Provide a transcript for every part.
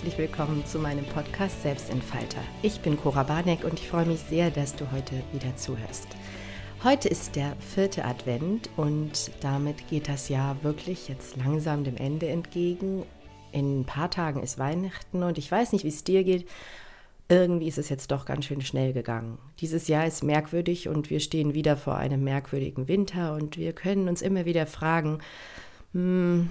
Herzlich willkommen zu meinem Podcast Selbstentfalter. Ich bin Cora Barneck und ich freue mich sehr, dass du heute wieder zuhörst. Heute ist der vierte Advent und damit geht das Jahr wirklich jetzt langsam dem Ende entgegen. In ein paar Tagen ist Weihnachten und ich weiß nicht, wie es dir geht. Irgendwie ist es jetzt doch ganz schön schnell gegangen. Dieses Jahr ist merkwürdig und wir stehen wieder vor einem merkwürdigen Winter und wir können uns immer wieder fragen, hm,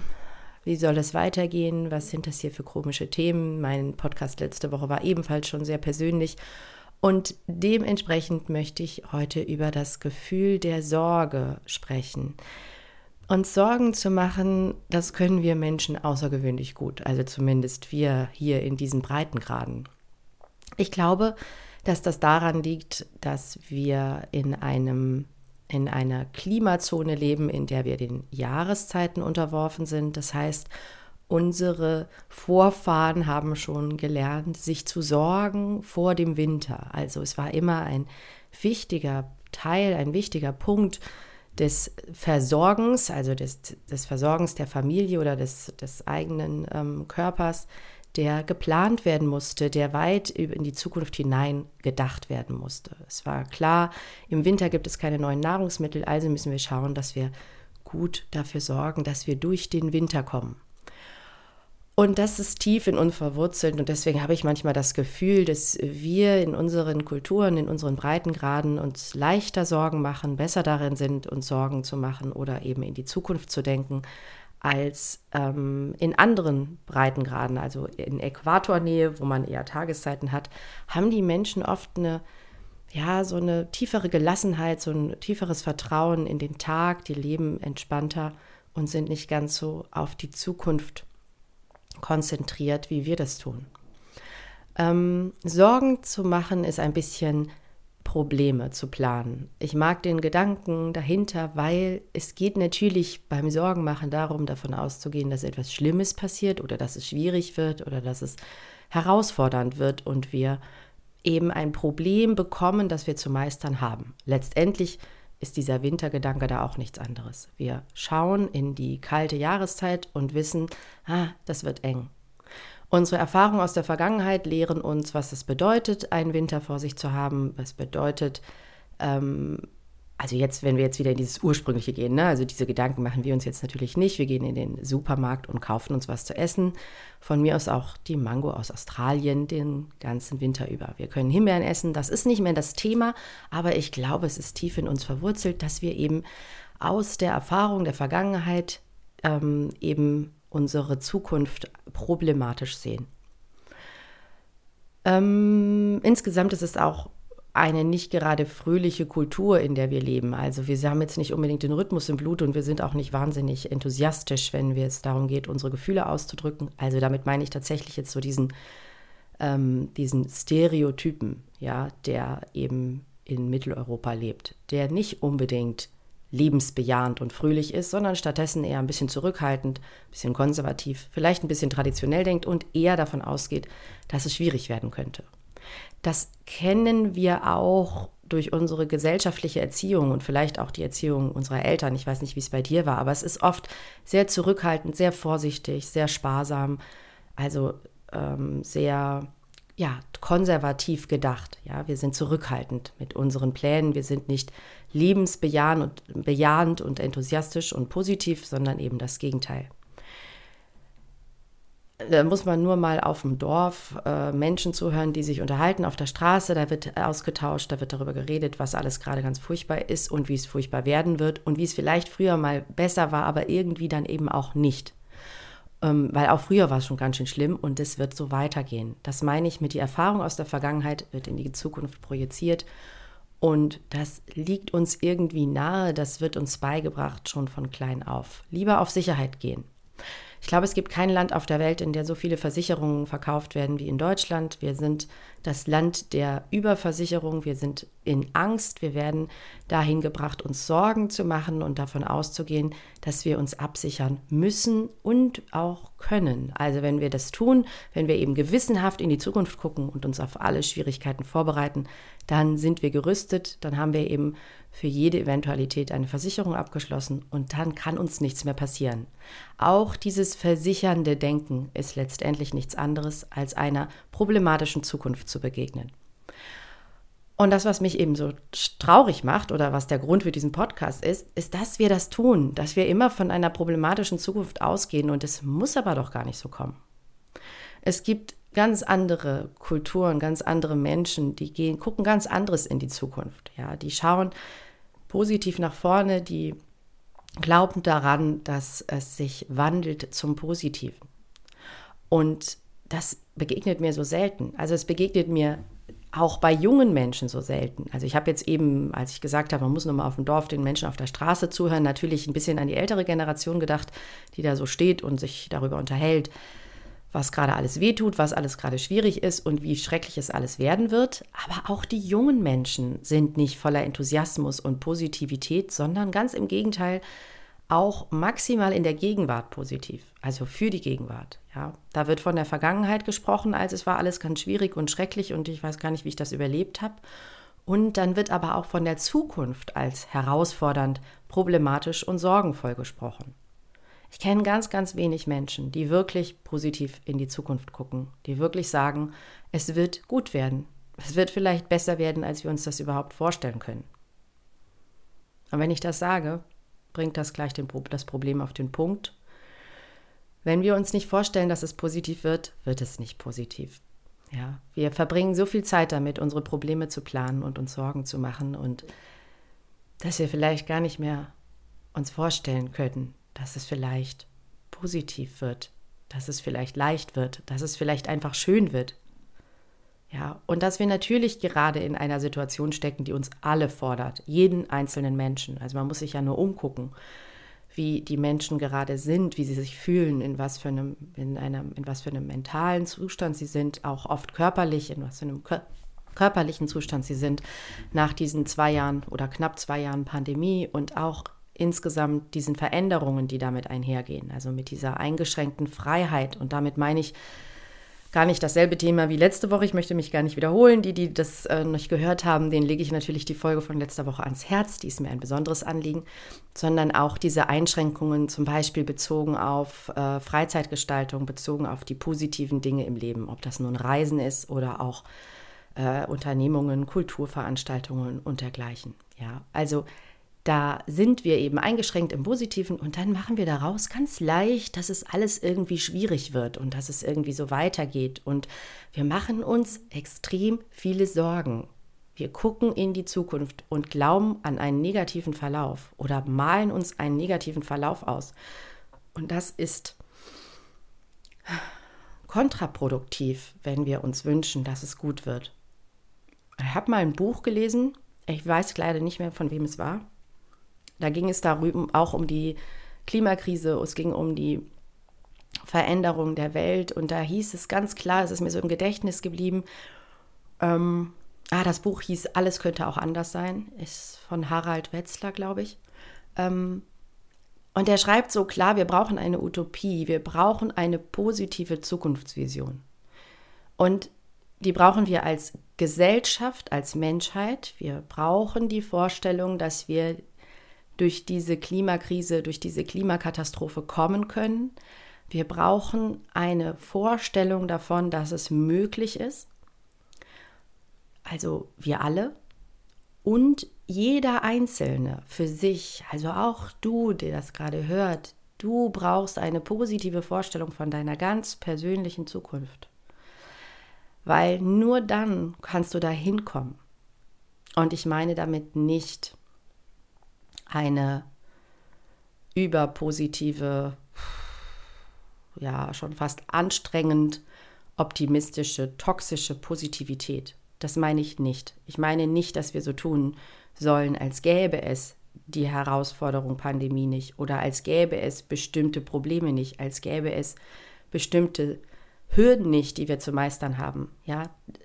wie soll es weitergehen? Was sind das hier für komische Themen? Mein Podcast letzte Woche war ebenfalls schon sehr persönlich. Und dementsprechend möchte ich heute über das Gefühl der Sorge sprechen. Uns Sorgen zu machen, das können wir Menschen außergewöhnlich gut, also zumindest wir hier in diesen Breitengraden. Ich glaube, dass das daran liegt, dass wir in einem in einer Klimazone leben, in der wir den Jahreszeiten unterworfen sind. Das heißt, unsere Vorfahren haben schon gelernt, sich zu sorgen vor dem Winter. Also es war immer ein wichtiger Teil, ein wichtiger Punkt des Versorgens, also des, des Versorgens der Familie oder des, des eigenen ähm, Körpers, der geplant werden musste, der weit in die Zukunft hinein gedacht werden musste. Es war klar, im Winter gibt es keine neuen Nahrungsmittel, also müssen wir schauen, dass wir gut dafür sorgen, dass wir durch den Winter kommen. Und das ist tief in uns verwurzelt und deswegen habe ich manchmal das Gefühl, dass wir in unseren Kulturen, in unseren Breitengraden uns leichter Sorgen machen, besser darin sind, uns Sorgen zu machen oder eben in die Zukunft zu denken, als ähm, in anderen Breitengraden, also in Äquatornähe, wo man eher Tageszeiten hat, haben die Menschen oft eine, ja, so eine tiefere Gelassenheit, so ein tieferes Vertrauen in den Tag, die leben entspannter und sind nicht ganz so auf die Zukunft konzentriert, wie wir das tun. Ähm, Sorgen zu machen ist ein bisschen Probleme zu planen. Ich mag den Gedanken dahinter, weil es geht natürlich beim Sorgenmachen darum, davon auszugehen, dass etwas Schlimmes passiert oder dass es schwierig wird oder dass es herausfordernd wird und wir eben ein Problem bekommen, das wir zu meistern haben. Letztendlich ist dieser Wintergedanke da auch nichts anderes. Wir schauen in die kalte Jahreszeit und wissen, ah, das wird eng. Unsere Erfahrungen aus der Vergangenheit lehren uns, was es bedeutet, einen Winter vor sich zu haben, was bedeutet, ähm, also jetzt, wenn wir jetzt wieder in dieses Ursprüngliche gehen, ne? also diese Gedanken machen wir uns jetzt natürlich nicht. Wir gehen in den Supermarkt und kaufen uns was zu essen. Von mir aus auch die Mango aus Australien den ganzen Winter über. Wir können Himbeeren essen, das ist nicht mehr das Thema, aber ich glaube, es ist tief in uns verwurzelt, dass wir eben aus der Erfahrung der Vergangenheit ähm, eben unsere Zukunft problematisch sehen. Ähm, insgesamt ist es auch eine nicht gerade fröhliche Kultur, in der wir leben. Also wir haben jetzt nicht unbedingt den Rhythmus im Blut und wir sind auch nicht wahnsinnig enthusiastisch, wenn es darum geht, unsere Gefühle auszudrücken. Also damit meine ich tatsächlich jetzt so diesen, ähm, diesen Stereotypen, ja, der eben in Mitteleuropa lebt, der nicht unbedingt lebensbejahend und fröhlich ist, sondern stattdessen eher ein bisschen zurückhaltend, ein bisschen konservativ, vielleicht ein bisschen traditionell denkt und eher davon ausgeht, dass es schwierig werden könnte. Das kennen wir auch durch unsere gesellschaftliche Erziehung und vielleicht auch die Erziehung unserer Eltern. Ich weiß nicht, wie es bei dir war, aber es ist oft sehr zurückhaltend, sehr vorsichtig, sehr sparsam, also ähm, sehr ja, konservativ gedacht. Ja, wir sind zurückhaltend mit unseren Plänen. Wir sind nicht lebensbejahend und, bejahend und enthusiastisch und positiv, sondern eben das Gegenteil. Da muss man nur mal auf dem Dorf äh, Menschen zuhören, die sich unterhalten auf der Straße. Da wird ausgetauscht, da wird darüber geredet, was alles gerade ganz furchtbar ist und wie es furchtbar werden wird und wie es vielleicht früher mal besser war, aber irgendwie dann eben auch nicht. Ähm, weil auch früher war es schon ganz schön schlimm und es wird so weitergehen. Das meine ich mit die Erfahrung aus der Vergangenheit wird in die Zukunft projiziert und das liegt uns irgendwie nahe, das wird uns beigebracht schon von klein auf. Lieber auf Sicherheit gehen. Ich glaube, es gibt kein Land auf der Welt, in der so viele Versicherungen verkauft werden wie in Deutschland. Wir sind das Land der Überversicherung. Wir sind in Angst. Wir werden dahin gebracht, uns Sorgen zu machen und davon auszugehen, dass wir uns absichern müssen und auch können. Also wenn wir das tun, wenn wir eben gewissenhaft in die Zukunft gucken und uns auf alle Schwierigkeiten vorbereiten, dann sind wir gerüstet. Dann haben wir eben für jede Eventualität eine Versicherung abgeschlossen und dann kann uns nichts mehr passieren. Auch dieses versichernde Denken ist letztendlich nichts anderes, als einer problematischen Zukunft zu begegnen. Und das, was mich eben so traurig macht oder was der Grund für diesen Podcast ist, ist, dass wir das tun, dass wir immer von einer problematischen Zukunft ausgehen und es muss aber doch gar nicht so kommen. Es gibt ganz andere Kulturen, ganz andere Menschen, die gehen, gucken ganz anderes in die Zukunft. Ja, die schauen positiv nach vorne, die glauben daran, dass es sich wandelt zum Positiven. Und das begegnet mir so selten. Also es begegnet mir auch bei jungen Menschen so selten. Also ich habe jetzt eben, als ich gesagt habe, man muss nochmal auf dem Dorf den Menschen auf der Straße zuhören, natürlich ein bisschen an die ältere Generation gedacht, die da so steht und sich darüber unterhält, was gerade alles wehtut, was alles gerade schwierig ist und wie schrecklich es alles werden wird. Aber auch die jungen Menschen sind nicht voller Enthusiasmus und Positivität, sondern ganz im Gegenteil auch maximal in der Gegenwart positiv, also für die Gegenwart. Ja, da wird von der Vergangenheit gesprochen, als es war alles ganz schwierig und schrecklich und ich weiß gar nicht, wie ich das überlebt habe. Und dann wird aber auch von der Zukunft als herausfordernd, problematisch und sorgenvoll gesprochen. Ich kenne ganz, ganz wenig Menschen, die wirklich positiv in die Zukunft gucken, die wirklich sagen, es wird gut werden. Es wird vielleicht besser werden, als wir uns das überhaupt vorstellen können. Und wenn ich das sage, bringt das gleich den, das Problem auf den Punkt. Wenn wir uns nicht vorstellen, dass es positiv wird, wird es nicht positiv. Ja, wir verbringen so viel Zeit damit, unsere Probleme zu planen und uns Sorgen zu machen und dass wir vielleicht gar nicht mehr uns vorstellen könnten, dass es vielleicht positiv wird, dass es vielleicht leicht wird, dass es vielleicht einfach schön wird. Ja, und dass wir natürlich gerade in einer Situation stecken, die uns alle fordert, jeden einzelnen Menschen. Also man muss sich ja nur umgucken, wie die Menschen gerade sind, wie sie sich fühlen, in was für einem, in einem, in was für einem mentalen Zustand sie sind, auch oft körperlich, in was für einem körperlichen Zustand sie sind nach diesen zwei Jahren oder knapp zwei Jahren Pandemie und auch insgesamt diesen Veränderungen, die damit einhergehen, also mit dieser eingeschränkten Freiheit. Und damit meine ich gar nicht dasselbe Thema wie letzte Woche. Ich möchte mich gar nicht wiederholen. Die, die das äh, noch gehört haben, denen lege ich natürlich die Folge von letzter Woche ans Herz. Die ist mir ein besonderes Anliegen. Sondern auch diese Einschränkungen, zum Beispiel bezogen auf äh, Freizeitgestaltung, bezogen auf die positiven Dinge im Leben. Ob das nun Reisen ist oder auch äh, Unternehmungen, Kulturveranstaltungen und dergleichen. Ja, also da sind wir eben eingeschränkt im Positiven und dann machen wir daraus ganz leicht, dass es alles irgendwie schwierig wird und dass es irgendwie so weitergeht. Und wir machen uns extrem viele Sorgen. Wir gucken in die Zukunft und glauben an einen negativen Verlauf oder malen uns einen negativen Verlauf aus. Und das ist kontraproduktiv, wenn wir uns wünschen, dass es gut wird. Ich habe mal ein Buch gelesen, ich weiß leider nicht mehr, von wem es war. Da ging es darüber auch um die Klimakrise, es ging um die Veränderung der Welt und da hieß es ganz klar, es ist mir so im Gedächtnis geblieben, ähm, ah, das Buch hieß Alles könnte auch anders sein, ist von Harald Wetzler, glaube ich. Ähm, und er schreibt so klar, wir brauchen eine Utopie, wir brauchen eine positive Zukunftsvision. Und die brauchen wir als Gesellschaft, als Menschheit. Wir brauchen die Vorstellung, dass wir durch diese Klimakrise, durch diese Klimakatastrophe kommen können. Wir brauchen eine Vorstellung davon, dass es möglich ist. Also wir alle und jeder Einzelne für sich, also auch du, der das gerade hört, du brauchst eine positive Vorstellung von deiner ganz persönlichen Zukunft. Weil nur dann kannst du da hinkommen. Und ich meine damit nicht, eine überpositive, ja, schon fast anstrengend optimistische, toxische Positivität. Das meine ich nicht. Ich meine nicht, dass wir so tun sollen, als gäbe es die Herausforderung Pandemie nicht oder als gäbe es bestimmte Probleme nicht, als gäbe es bestimmte Hürden nicht, die wir zu meistern haben. Ja,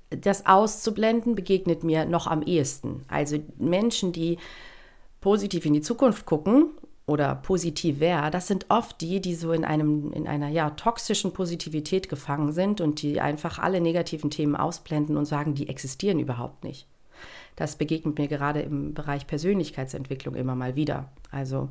das auszublenden begegnet mir noch am ehesten. Also Menschen, die positiv in die Zukunft gucken oder positiv wäre, das sind oft die, die so in einem in einer ja toxischen Positivität gefangen sind und die einfach alle negativen Themen ausblenden und sagen, die existieren überhaupt nicht. Das begegnet mir gerade im Bereich Persönlichkeitsentwicklung immer mal wieder. Also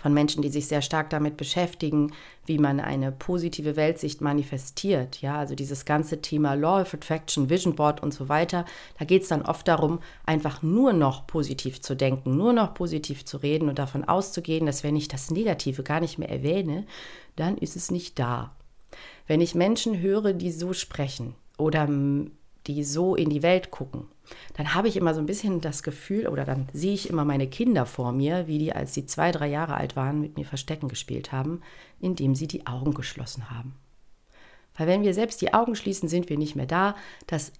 von Menschen, die sich sehr stark damit beschäftigen, wie man eine positive Weltsicht manifestiert. Ja, also dieses ganze Thema Law of Attraction, Vision Board und so weiter. Da geht es dann oft darum, einfach nur noch positiv zu denken, nur noch positiv zu reden und davon auszugehen, dass wenn ich das Negative gar nicht mehr erwähne, dann ist es nicht da. Wenn ich Menschen höre, die so sprechen oder die so in die Welt gucken, dann habe ich immer so ein bisschen das Gefühl, oder dann sehe ich immer meine Kinder vor mir, wie die, als sie zwei, drei Jahre alt waren, mit mir Verstecken gespielt haben, indem sie die Augen geschlossen haben. Weil wenn wir selbst die Augen schließen, sind wir nicht mehr da. Das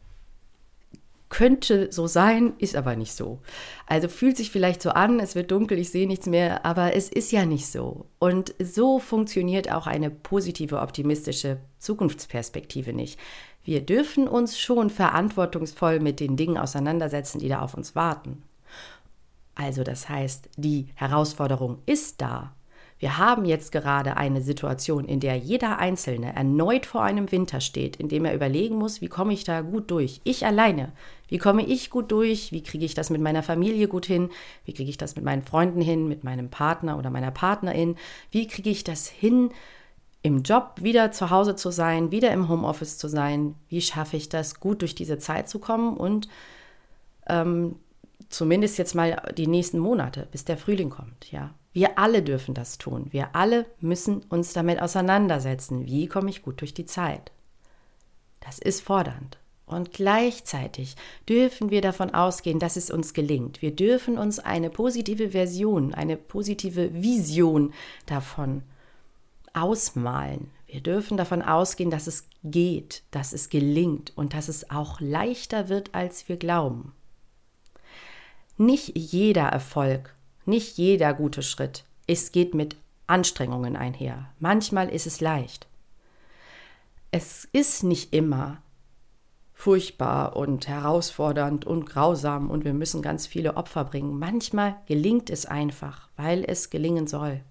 könnte so sein, ist aber nicht so. Also fühlt sich vielleicht so an, es wird dunkel, ich sehe nichts mehr, aber es ist ja nicht so. Und so funktioniert auch eine positive, optimistische Zukunftsperspektive nicht. Wir dürfen uns schon verantwortungsvoll mit den Dingen auseinandersetzen, die da auf uns warten. Also das heißt, die Herausforderung ist da. Wir haben jetzt gerade eine Situation, in der jeder Einzelne erneut vor einem Winter steht, in dem er überlegen muss, wie komme ich da gut durch? Ich alleine. Wie komme ich gut durch? Wie kriege ich das mit meiner Familie gut hin? Wie kriege ich das mit meinen Freunden hin, mit meinem Partner oder meiner Partnerin? Wie kriege ich das hin, im Job wieder zu Hause zu sein, wieder im Homeoffice zu sein? Wie schaffe ich das, gut durch diese Zeit zu kommen und ähm, zumindest jetzt mal die nächsten Monate, bis der Frühling kommt, ja? Wir alle dürfen das tun. Wir alle müssen uns damit auseinandersetzen. Wie komme ich gut durch die Zeit? Das ist fordernd. Und gleichzeitig dürfen wir davon ausgehen, dass es uns gelingt. Wir dürfen uns eine positive Version, eine positive Vision davon ausmalen. Wir dürfen davon ausgehen, dass es geht, dass es gelingt und dass es auch leichter wird, als wir glauben. Nicht jeder Erfolg nicht jeder gute Schritt. Es geht mit Anstrengungen einher. Manchmal ist es leicht. Es ist nicht immer furchtbar und herausfordernd und grausam und wir müssen ganz viele Opfer bringen. Manchmal gelingt es einfach, weil es gelingen soll,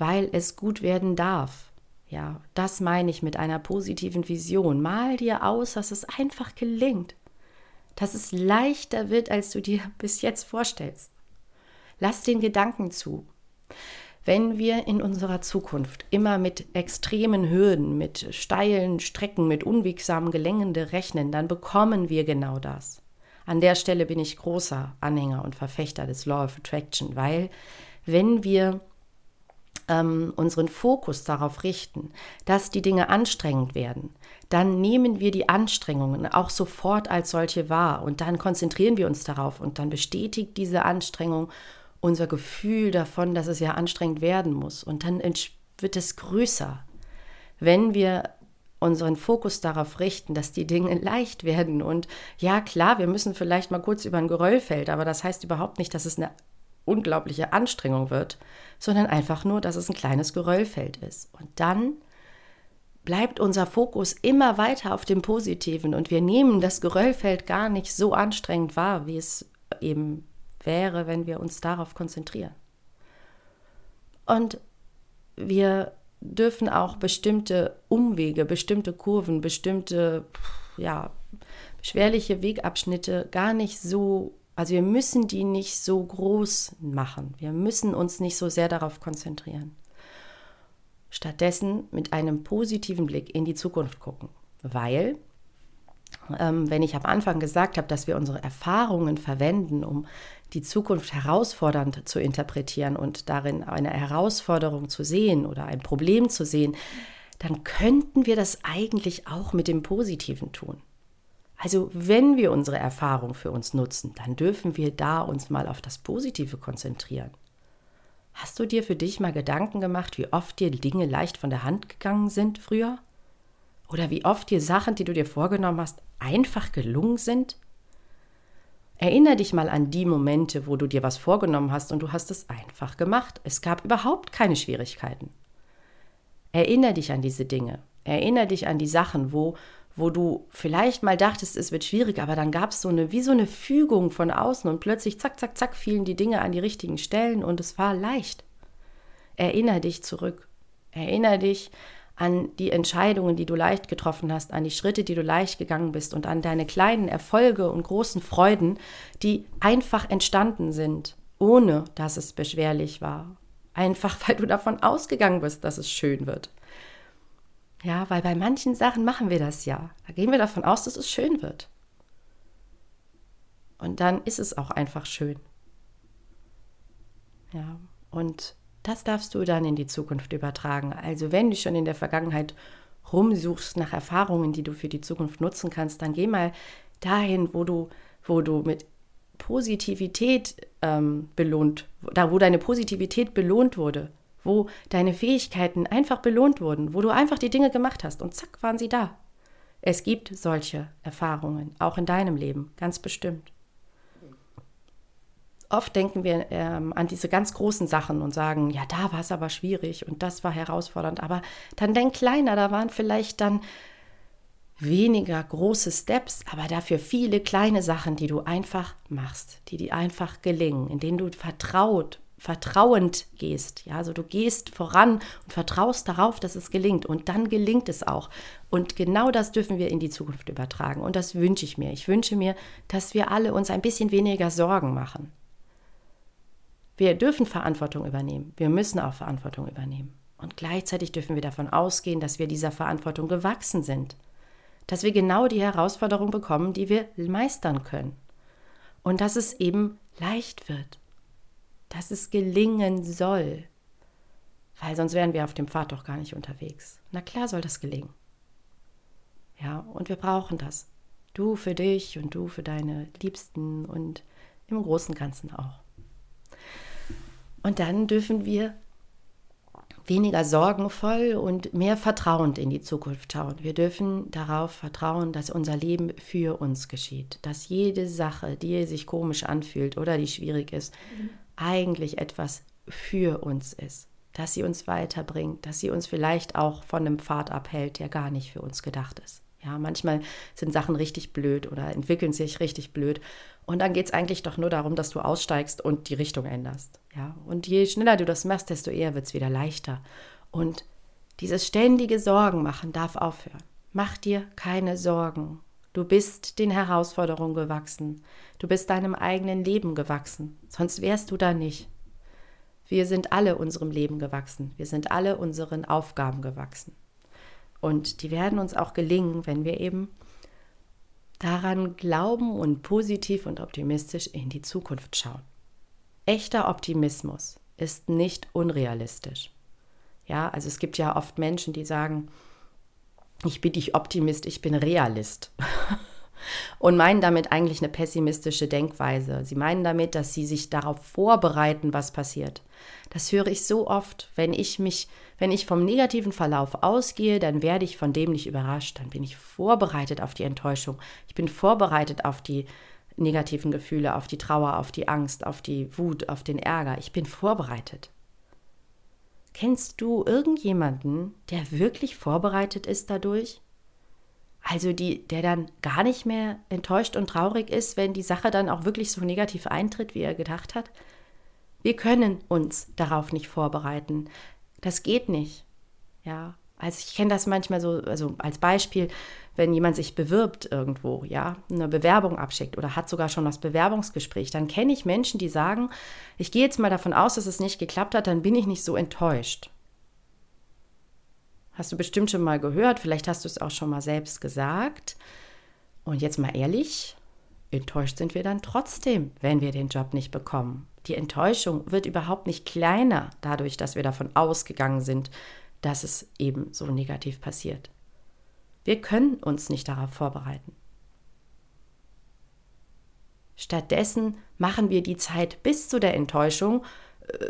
weil es gut werden darf. Ja, das meine ich mit einer positiven Vision. Mal dir aus, dass es einfach gelingt, dass es leichter wird, als du dir bis jetzt vorstellst. Lass den Gedanken zu. Wenn wir in unserer Zukunft immer mit extremen Hürden, mit steilen Strecken, mit unwegsamen Gelände rechnen, dann bekommen wir genau das. An der Stelle bin ich großer Anhänger und Verfechter des Law of Attraction, weil wenn wir ähm, unseren Fokus darauf richten, dass die Dinge anstrengend werden, dann nehmen wir die Anstrengungen auch sofort als solche wahr und dann konzentrieren wir uns darauf und dann bestätigt diese Anstrengung unser Gefühl davon, dass es ja anstrengend werden muss. Und dann wird es größer, wenn wir unseren Fokus darauf richten, dass die Dinge leicht werden. Und ja, klar, wir müssen vielleicht mal kurz über ein Geröllfeld, aber das heißt überhaupt nicht, dass es eine unglaubliche Anstrengung wird, sondern einfach nur, dass es ein kleines Geröllfeld ist. Und dann bleibt unser Fokus immer weiter auf dem Positiven und wir nehmen das Geröllfeld gar nicht so anstrengend wahr, wie es eben wäre, wenn wir uns darauf konzentrieren. Und wir dürfen auch bestimmte Umwege, bestimmte Kurven, bestimmte ja, beschwerliche Wegabschnitte gar nicht so, also wir müssen die nicht so groß machen. Wir müssen uns nicht so sehr darauf konzentrieren. Stattdessen mit einem positiven Blick in die Zukunft gucken, weil ähm, wenn ich am Anfang gesagt habe, dass wir unsere Erfahrungen verwenden, um die Zukunft herausfordernd zu interpretieren und darin eine Herausforderung zu sehen oder ein Problem zu sehen, dann könnten wir das eigentlich auch mit dem Positiven tun. Also wenn wir unsere Erfahrung für uns nutzen, dann dürfen wir da uns mal auf das Positive konzentrieren. Hast du dir für dich mal Gedanken gemacht, wie oft dir Dinge leicht von der Hand gegangen sind früher? Oder wie oft dir Sachen, die du dir vorgenommen hast, einfach gelungen sind? Erinner dich mal an die Momente, wo du dir was vorgenommen hast und du hast es einfach gemacht. Es gab überhaupt keine Schwierigkeiten. Erinner dich an diese Dinge. Erinner dich an die Sachen, wo, wo du vielleicht mal dachtest, es wird schwierig, aber dann gab es so eine, wie so eine Fügung von außen und plötzlich zack, zack, zack fielen die Dinge an die richtigen Stellen und es war leicht. Erinner dich zurück. Erinner dich an die Entscheidungen, die du leicht getroffen hast, an die Schritte, die du leicht gegangen bist und an deine kleinen Erfolge und großen Freuden, die einfach entstanden sind, ohne dass es beschwerlich war. Einfach weil du davon ausgegangen bist, dass es schön wird. Ja, weil bei manchen Sachen machen wir das ja. Da gehen wir davon aus, dass es schön wird. Und dann ist es auch einfach schön. Ja, und das darfst du dann in die Zukunft übertragen. Also wenn du schon in der Vergangenheit rumsuchst nach Erfahrungen, die du für die Zukunft nutzen kannst, dann geh mal dahin, wo du, wo du mit Positivität ähm, belohnt, da wo deine Positivität belohnt wurde, wo deine Fähigkeiten einfach belohnt wurden, wo du einfach die Dinge gemacht hast und zack waren sie da. Es gibt solche Erfahrungen, auch in deinem Leben, ganz bestimmt oft denken wir ähm, an diese ganz großen Sachen und sagen, ja, da war es aber schwierig und das war herausfordernd. Aber dann denk kleiner, da waren vielleicht dann weniger große Steps, aber dafür viele kleine Sachen, die du einfach machst, die dir einfach gelingen, in denen du vertraut, vertrauend gehst. Ja, also du gehst voran und vertraust darauf, dass es gelingt und dann gelingt es auch. Und genau das dürfen wir in die Zukunft übertragen und das wünsche ich mir. Ich wünsche mir, dass wir alle uns ein bisschen weniger Sorgen machen. Wir dürfen Verantwortung übernehmen. Wir müssen auch Verantwortung übernehmen. Und gleichzeitig dürfen wir davon ausgehen, dass wir dieser Verantwortung gewachsen sind. Dass wir genau die Herausforderung bekommen, die wir meistern können. Und dass es eben leicht wird. Dass es gelingen soll. Weil sonst wären wir auf dem Pfad doch gar nicht unterwegs. Na klar soll das gelingen. Ja, und wir brauchen das. Du für dich und du für deine Liebsten und im Großen Ganzen auch. Und dann dürfen wir weniger sorgenvoll und mehr vertrauend in die Zukunft schauen. Wir dürfen darauf vertrauen, dass unser Leben für uns geschieht, dass jede Sache, die sich komisch anfühlt oder die schwierig ist, mhm. Eigentlich etwas für uns ist, dass sie uns weiterbringt, dass sie uns vielleicht auch von einem Pfad abhält, der gar nicht für uns gedacht ist. Ja, manchmal sind Sachen richtig blöd oder entwickeln sich richtig blöd. Und dann geht es eigentlich doch nur darum, dass du aussteigst und die Richtung änderst. Ja, und je schneller du das machst, desto eher wird es wieder leichter. Und dieses ständige Sorgen machen darf aufhören. Mach dir keine Sorgen. Du bist den Herausforderungen gewachsen. Du bist deinem eigenen Leben gewachsen. Sonst wärst du da nicht. Wir sind alle unserem Leben gewachsen. Wir sind alle unseren Aufgaben gewachsen. Und die werden uns auch gelingen, wenn wir eben daran glauben und positiv und optimistisch in die Zukunft schauen. Echter Optimismus ist nicht unrealistisch. Ja, also es gibt ja oft Menschen, die sagen, ich bin nicht Optimist, ich bin Realist. und meinen damit eigentlich eine pessimistische Denkweise. Sie meinen damit, dass sie sich darauf vorbereiten, was passiert. Das höre ich so oft, wenn ich mich, wenn ich vom negativen Verlauf ausgehe, dann werde ich von dem nicht überrascht, dann bin ich vorbereitet auf die Enttäuschung. Ich bin vorbereitet auf die negativen Gefühle, auf die Trauer, auf die Angst, auf die Wut, auf den Ärger. Ich bin vorbereitet. Kennst du irgendjemanden, der wirklich vorbereitet ist dadurch? Also die, der dann gar nicht mehr enttäuscht und traurig ist, wenn die Sache dann auch wirklich so negativ eintritt, wie er gedacht hat. Wir können uns darauf nicht vorbereiten. Das geht nicht. Ja, also ich kenne das manchmal so, also als Beispiel, wenn jemand sich bewirbt irgendwo, ja, eine Bewerbung abschickt oder hat sogar schon das Bewerbungsgespräch, dann kenne ich Menschen, die sagen, ich gehe jetzt mal davon aus, dass es nicht geklappt hat, dann bin ich nicht so enttäuscht. Hast du bestimmt schon mal gehört, vielleicht hast du es auch schon mal selbst gesagt. Und jetzt mal ehrlich, enttäuscht sind wir dann trotzdem, wenn wir den Job nicht bekommen. Die Enttäuschung wird überhaupt nicht kleiner dadurch, dass wir davon ausgegangen sind, dass es eben so negativ passiert. Wir können uns nicht darauf vorbereiten. Stattdessen machen wir die Zeit bis zu der Enttäuschung äh,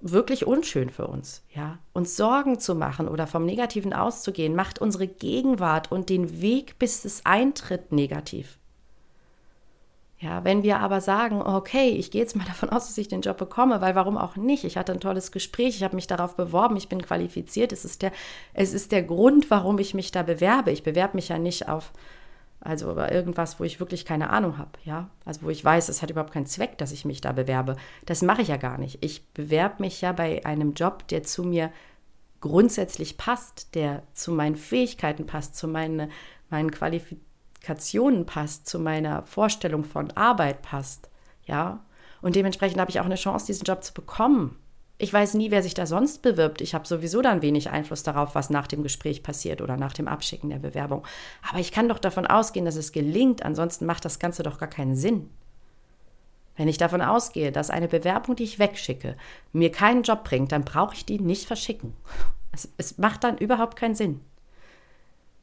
wirklich unschön für uns. Ja? Uns Sorgen zu machen oder vom Negativen auszugehen, macht unsere Gegenwart und den Weg, bis es eintritt, negativ. Ja, wenn wir aber sagen, okay, ich gehe jetzt mal davon aus, dass ich den Job bekomme, weil warum auch nicht? Ich hatte ein tolles Gespräch, ich habe mich darauf beworben, ich bin qualifiziert. Es ist der, es ist der Grund, warum ich mich da bewerbe. Ich bewerbe mich ja nicht auf also über irgendwas, wo ich wirklich keine Ahnung habe, ja. Also wo ich weiß, es hat überhaupt keinen Zweck, dass ich mich da bewerbe. Das mache ich ja gar nicht. Ich bewerbe mich ja bei einem Job, der zu mir grundsätzlich passt, der zu meinen Fähigkeiten passt, zu meine, meinen Qualifikationen passt, zu meiner Vorstellung von Arbeit passt, ja. Und dementsprechend habe ich auch eine Chance, diesen Job zu bekommen. Ich weiß nie, wer sich da sonst bewirbt. Ich habe sowieso dann wenig Einfluss darauf, was nach dem Gespräch passiert oder nach dem Abschicken der Bewerbung. Aber ich kann doch davon ausgehen, dass es gelingt. Ansonsten macht das Ganze doch gar keinen Sinn. Wenn ich davon ausgehe, dass eine Bewerbung, die ich wegschicke, mir keinen Job bringt, dann brauche ich die nicht verschicken. Es, es, macht dann überhaupt keinen Sinn.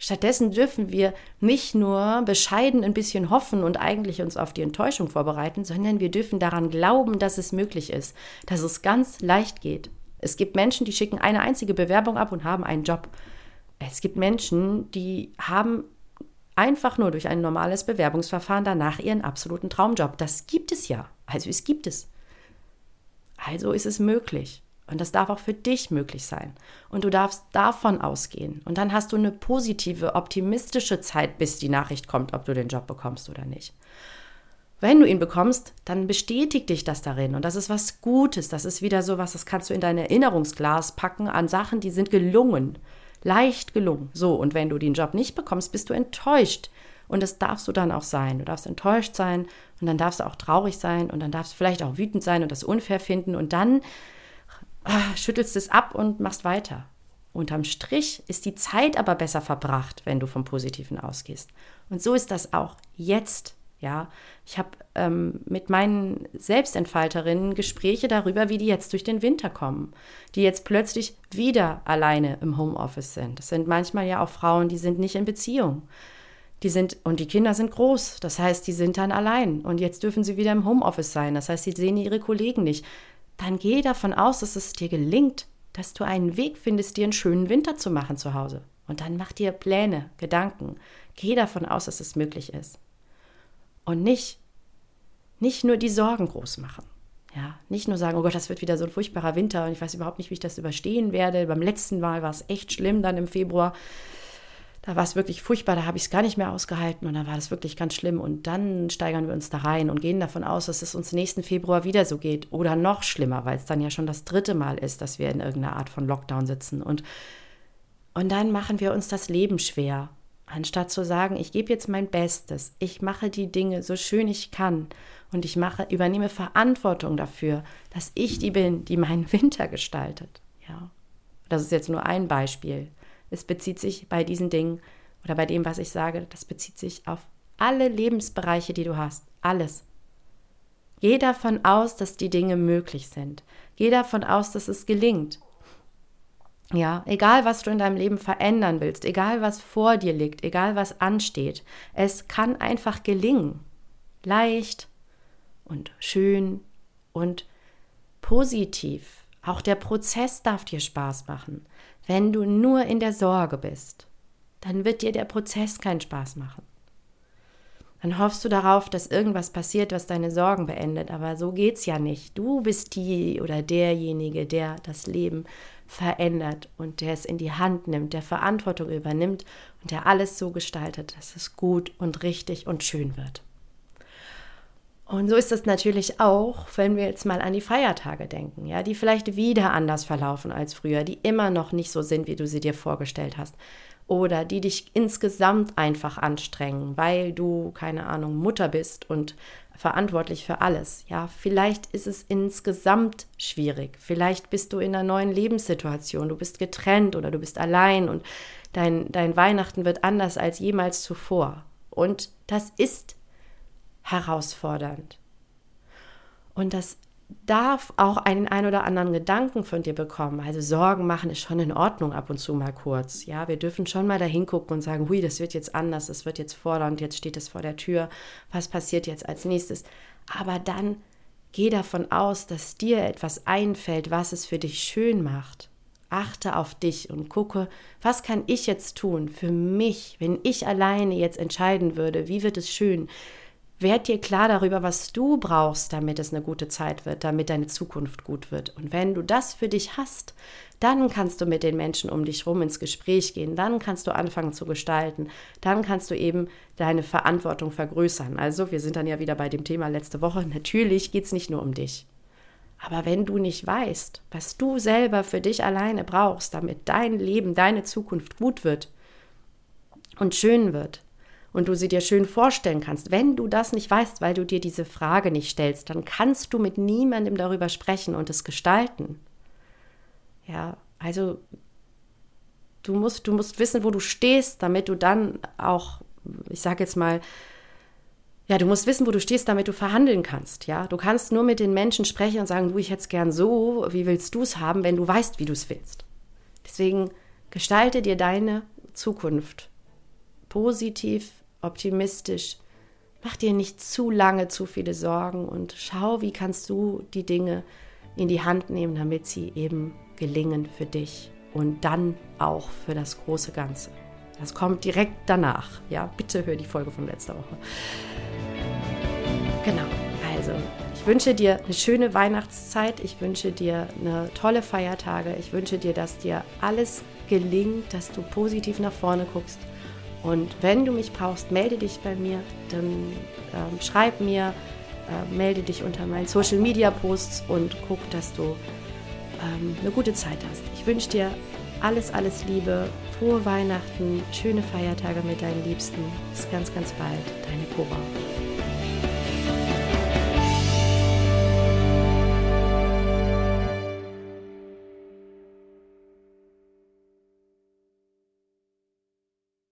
Stattdessen dürfen wir nicht nur bescheiden ein bisschen hoffen und eigentlich uns auf die Enttäuschung vorbereiten, sondern wir dürfen daran glauben, dass es möglich ist, dass es ganz leicht geht. Es gibt Menschen, die schicken eine einzige Bewerbung ab und haben einen Job. Es gibt Menschen, die haben einfach nur durch ein normales Bewerbungsverfahren danach ihren absoluten Traumjob. Das gibt es ja. Also es gibt es. Also ist es möglich. Und das darf auch für dich möglich sein. Und du darfst davon ausgehen. Und dann hast du eine positive, optimistische Zeit, bis die Nachricht kommt, ob du den Job bekommst oder nicht. Wenn du ihn bekommst, dann bestätigt dich das darin. Und das ist was Gutes. Das ist wieder so was, das kannst du in dein Erinnerungsglas packen an Sachen, die sind gelungen leicht gelungen. So, und wenn du den Job nicht bekommst, bist du enttäuscht. Und das darfst du dann auch sein. Du darfst enttäuscht sein und dann darfst du auch traurig sein und dann darfst du vielleicht auch wütend sein und das unfair finden und dann ah, schüttelst es ab und machst weiter. Unterm Strich ist die Zeit aber besser verbracht, wenn du vom Positiven ausgehst. Und so ist das auch jetzt. Ja, ich habe ähm, mit meinen Selbstentfalterinnen Gespräche darüber, wie die jetzt durch den Winter kommen, die jetzt plötzlich wieder alleine im Homeoffice sind. Das sind manchmal ja auch Frauen, die sind nicht in Beziehung. Die sind, und die Kinder sind groß, das heißt, die sind dann allein und jetzt dürfen sie wieder im Homeoffice sein, das heißt, sie sehen ihre Kollegen nicht. Dann geh davon aus, dass es dir gelingt, dass du einen Weg findest, dir einen schönen Winter zu machen zu Hause. Und dann mach dir Pläne, Gedanken. Geh davon aus, dass es möglich ist und nicht, nicht nur die Sorgen groß machen. Ja, nicht nur sagen, oh Gott, das wird wieder so ein furchtbarer Winter und ich weiß überhaupt nicht, wie ich das überstehen werde. Beim letzten Mal war es echt schlimm, dann im Februar. Da war es wirklich furchtbar, da habe ich es gar nicht mehr ausgehalten und dann war das wirklich ganz schlimm. Und dann steigern wir uns da rein und gehen davon aus, dass es uns nächsten Februar wieder so geht oder noch schlimmer, weil es dann ja schon das dritte Mal ist, dass wir in irgendeiner Art von Lockdown sitzen. Und, und dann machen wir uns das Leben schwer Anstatt zu sagen, ich gebe jetzt mein Bestes, ich mache die Dinge so schön ich kann und ich mache, übernehme Verantwortung dafür, dass ich die bin, die meinen Winter gestaltet. Ja. Das ist jetzt nur ein Beispiel. Es bezieht sich bei diesen Dingen oder bei dem, was ich sage, das bezieht sich auf alle Lebensbereiche, die du hast. Alles. Geh davon aus, dass die Dinge möglich sind. Geh davon aus, dass es gelingt. Ja, egal was du in deinem Leben verändern willst, egal was vor dir liegt, egal was ansteht, es kann einfach gelingen. Leicht und schön und positiv. Auch der Prozess darf dir Spaß machen. Wenn du nur in der Sorge bist, dann wird dir der Prozess keinen Spaß machen. Dann hoffst du darauf, dass irgendwas passiert, was deine Sorgen beendet. Aber so geht's ja nicht. Du bist die oder derjenige, der das Leben verändert und der es in die Hand nimmt, der Verantwortung übernimmt und der alles so gestaltet, dass es gut und richtig und schön wird. Und so ist es natürlich auch, wenn wir jetzt mal an die Feiertage denken, ja, die vielleicht wieder anders verlaufen als früher, die immer noch nicht so sind, wie du sie dir vorgestellt hast. Oder die dich insgesamt einfach anstrengen, weil du, keine Ahnung, Mutter bist und verantwortlich für alles. Ja, vielleicht ist es insgesamt schwierig. Vielleicht bist du in einer neuen Lebenssituation. Du bist getrennt oder du bist allein und dein, dein Weihnachten wird anders als jemals zuvor. Und das ist herausfordernd. Und das darf auch einen ein oder anderen Gedanken von dir bekommen. Also Sorgen machen ist schon in Ordnung ab und zu mal kurz. Ja, wir dürfen schon mal da hingucken und sagen, hui, das wird jetzt anders, das wird jetzt fordernd, jetzt steht es vor der Tür. Was passiert jetzt als nächstes? Aber dann geh davon aus, dass dir etwas einfällt, was es für dich schön macht. Achte auf dich und gucke, was kann ich jetzt tun für mich, wenn ich alleine jetzt entscheiden würde, wie wird es schön? Werd dir klar darüber, was du brauchst, damit es eine gute Zeit wird, damit deine Zukunft gut wird. Und wenn du das für dich hast, dann kannst du mit den Menschen um dich rum ins Gespräch gehen, dann kannst du anfangen zu gestalten, dann kannst du eben deine Verantwortung vergrößern. Also wir sind dann ja wieder bei dem Thema letzte Woche. Natürlich geht es nicht nur um dich. Aber wenn du nicht weißt, was du selber für dich alleine brauchst, damit dein Leben, deine Zukunft gut wird und schön wird und du sie dir schön vorstellen kannst, wenn du das nicht weißt, weil du dir diese Frage nicht stellst, dann kannst du mit niemandem darüber sprechen und es gestalten. Ja, also du musst, du musst wissen, wo du stehst, damit du dann auch, ich sage jetzt mal, ja, du musst wissen, wo du stehst, damit du verhandeln kannst. Ja, du kannst nur mit den Menschen sprechen und sagen, du, ich hätte es gern so. Wie willst du es haben, wenn du weißt, wie du es willst? Deswegen gestalte dir deine Zukunft positiv, optimistisch. Mach dir nicht zu lange zu viele Sorgen und schau, wie kannst du die Dinge in die Hand nehmen, damit sie eben gelingen für dich und dann auch für das große Ganze. Das kommt direkt danach. Ja, bitte hör die Folge von letzter Woche. Genau, also ich wünsche dir eine schöne Weihnachtszeit, ich wünsche dir eine tolle Feiertage, ich wünsche dir, dass dir alles gelingt, dass du positiv nach vorne guckst. Und wenn du mich brauchst, melde dich bei mir, dann ähm, schreib mir, äh, melde dich unter meinen Social Media Posts und guck, dass du ähm, eine gute Zeit hast. Ich wünsche dir alles, alles Liebe, frohe Weihnachten, schöne Feiertage mit deinen Liebsten. Bis ganz, ganz bald, deine Cora.